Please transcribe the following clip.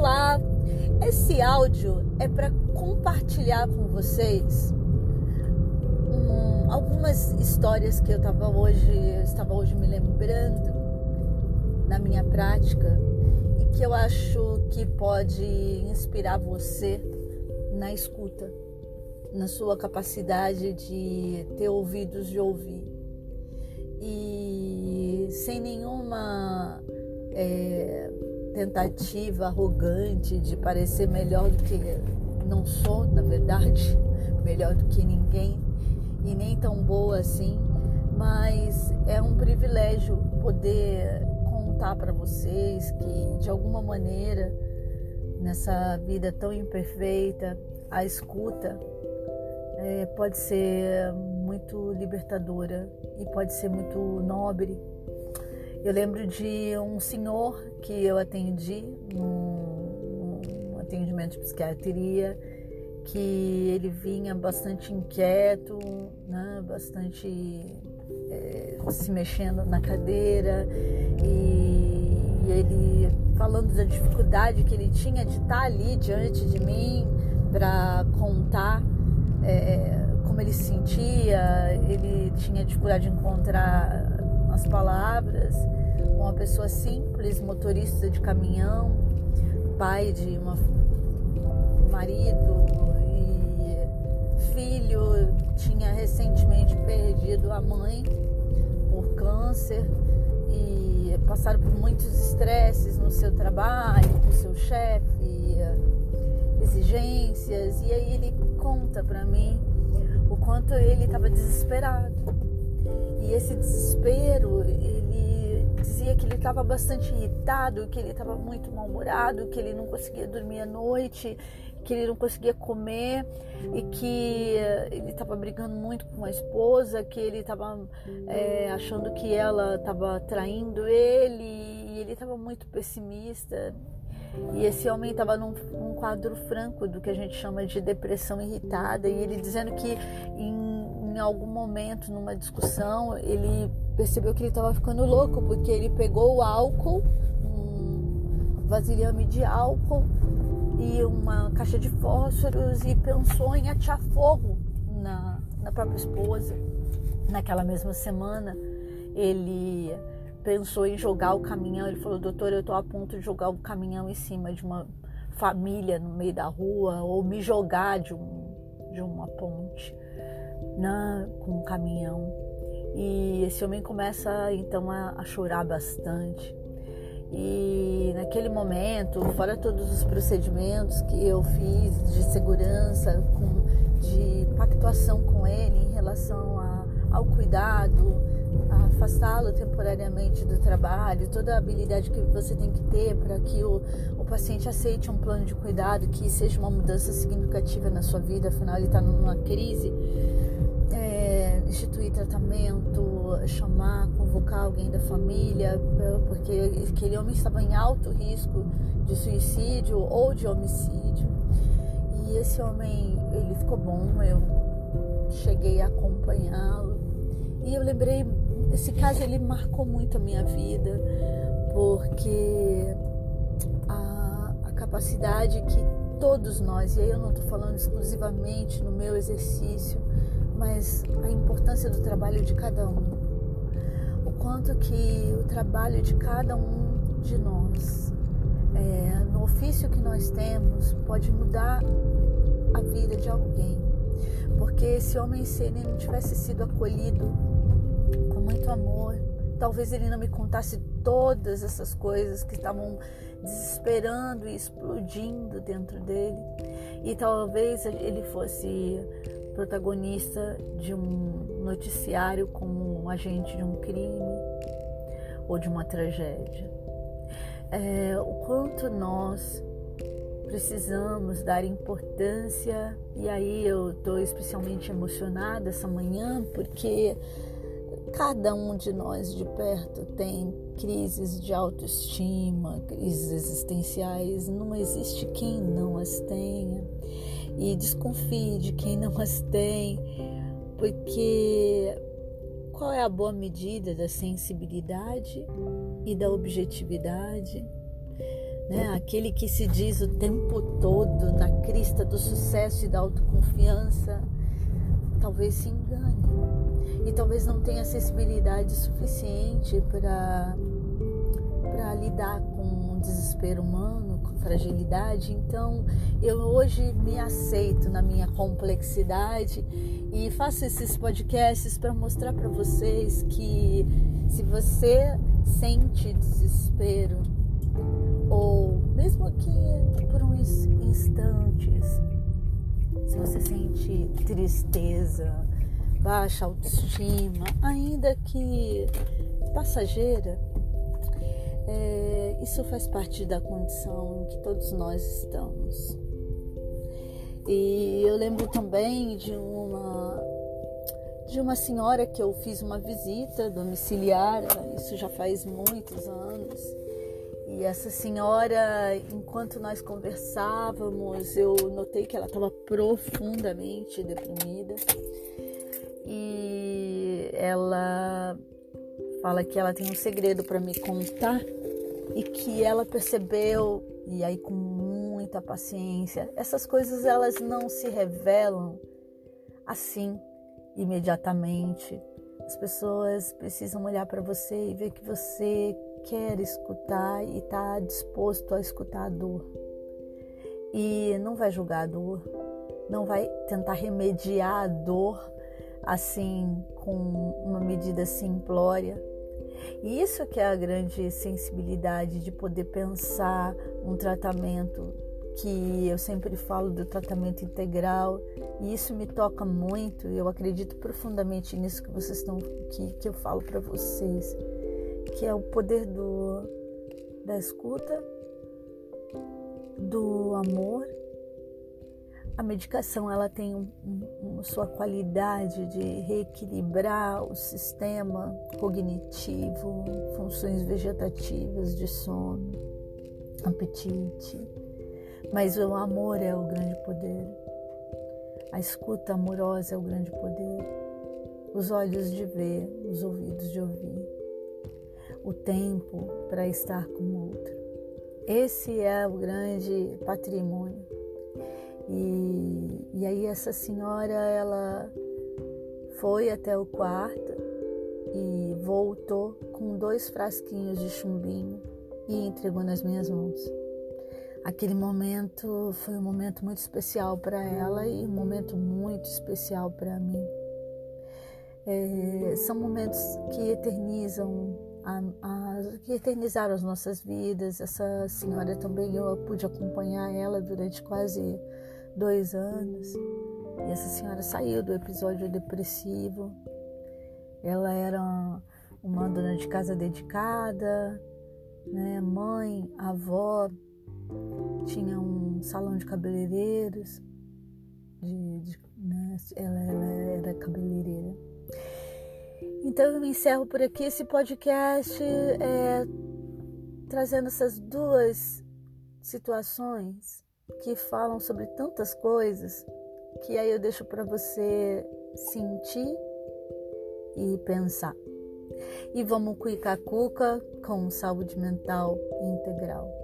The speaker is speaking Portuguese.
Olá! Esse áudio é para compartilhar com vocês um, algumas histórias que eu estava hoje, estava hoje me lembrando na minha prática e que eu acho que pode inspirar você na escuta, na sua capacidade de ter ouvidos de ouvir e sem nenhuma é, tentativa arrogante de parecer melhor do que não sou, na verdade, melhor do que ninguém e nem tão boa assim, mas é um privilégio poder contar para vocês que de alguma maneira nessa vida tão imperfeita a escuta é, pode ser muito libertadora e pode ser muito nobre eu lembro de um senhor que eu atendi num, atendimento de psiquiatria, que ele vinha bastante inquieto, né, bastante é, se mexendo na cadeira e ele falando da dificuldade que ele tinha de estar ali diante de mim para contar é, como ele se sentia, ele tinha dificuldade de encontrar as palavras, uma pessoa simples, motorista de caminhão, pai de uma marido e filho, tinha recentemente perdido a mãe por câncer e passaram por muitos estresses no seu trabalho, com seu chefe, exigências, e aí ele conta para mim o quanto ele estava desesperado e esse desespero, ele dizia que ele estava bastante irritado, que ele estava muito mal-humorado, que ele não conseguia dormir à noite, que ele não conseguia comer e que ele estava brigando muito com a esposa, que ele estava é, achando que ela estava traindo ele e ele estava muito pessimista. E esse homem estava num, num, quadro franco do que a gente chama de depressão irritada e ele dizendo que em em algum momento, numa discussão, ele percebeu que ele estava ficando louco, porque ele pegou o álcool, um vasilhame de álcool e uma caixa de fósforos e pensou em atirar fogo na, na própria esposa. Naquela mesma semana, ele pensou em jogar o caminhão. Ele falou: Doutor, eu estou a ponto de jogar o caminhão em cima de uma família no meio da rua ou me jogar de, um, de uma ponte né, com um caminhão. E esse homem começa então a, a chorar bastante. E naquele momento, fora todos os procedimentos que eu fiz de segurança, com, de pactuação com ele em relação a, ao cuidado, afastá-lo temporariamente do trabalho, toda a habilidade que você tem que ter para que o, o paciente aceite um plano de cuidado, que seja uma mudança significativa na sua vida, afinal ele está numa crise instituir tratamento, chamar, convocar alguém da família, porque aquele homem estava em alto risco de suicídio ou de homicídio. E esse homem, ele ficou bom, eu cheguei a acompanhá-lo. E eu lembrei, esse caso ele marcou muito a minha vida, porque a, a capacidade que todos nós, e aí eu não estou falando exclusivamente no meu exercício, mas a importância do trabalho de cada um. O quanto que o trabalho de cada um de nós, é, no ofício que nós temos, pode mudar a vida de alguém. Porque esse homem, se ele não tivesse sido acolhido com muito amor, talvez ele não me contasse todas essas coisas que estavam desesperando e explodindo dentro dele. E talvez ele fosse protagonista de um noticiário como um agente de um crime ou de uma tragédia. É, o quanto nós precisamos dar importância, e aí eu estou especialmente emocionada essa manhã porque cada um de nós de perto tem crises de autoestima, crises existenciais, não existe quem não as tenha e desconfie de quem não as tem, porque qual é a boa medida da sensibilidade e da objetividade? né? Aquele que se diz o tempo todo na crista do sucesso e da autoconfiança, talvez se engane e talvez não tenha acessibilidade suficiente para lidar com o desespero humano, com fragilidade. Então, eu hoje me aceito na minha complexidade e faço esses podcasts para mostrar para vocês que se você sente desespero ou mesmo que por uns instantes, se você sente tristeza, baixa autoestima, ainda que passageira, é, isso faz parte da condição em que todos nós estamos. E eu lembro também de uma de uma senhora que eu fiz uma visita domiciliar, isso já faz muitos anos. E essa senhora, enquanto nós conversávamos, eu notei que ela estava profundamente deprimida. E ela fala que ela tem um segredo para me contar e que ela percebeu e aí com muita paciência, essas coisas elas não se revelam assim imediatamente. As pessoas precisam olhar para você e ver que você quer escutar e está disposto a escutar a dor. E não vai julgar a dor, não vai tentar remediar a dor assim com uma medida simplória, e isso que é a grande sensibilidade de poder pensar um tratamento que eu sempre falo do tratamento integral e isso me toca muito eu acredito profundamente nisso que vocês estão que, que eu falo para vocês que é o poder do da escuta do amor a medicação ela tem um, um, sua qualidade de reequilibrar o sistema cognitivo, funções vegetativas de sono, apetite. Mas o amor é o grande poder. A escuta amorosa é o grande poder. Os olhos de ver, os ouvidos de ouvir. O tempo para estar com o outro. Esse é o grande patrimônio e, e aí essa senhora, ela foi até o quarto e voltou com dois frasquinhos de chumbinho e entregou nas minhas mãos. Aquele momento foi um momento muito especial para ela e um momento muito especial para mim. É, são momentos que eternizam, a, a, que eternizaram as nossas vidas. Essa senhora também eu pude acompanhar ela durante quase dois anos. E essa senhora saiu do episódio depressivo. Ela era uma dona de casa dedicada, né? mãe, avó, tinha um salão de cabeleireiros, de, de, né? ela, ela era cabeleireira. Então eu encerro por aqui esse podcast é, trazendo essas duas situações que falam sobre tantas coisas que aí eu deixo para você sentir e pensar. E vamos cuicar cuca com saúde mental integral.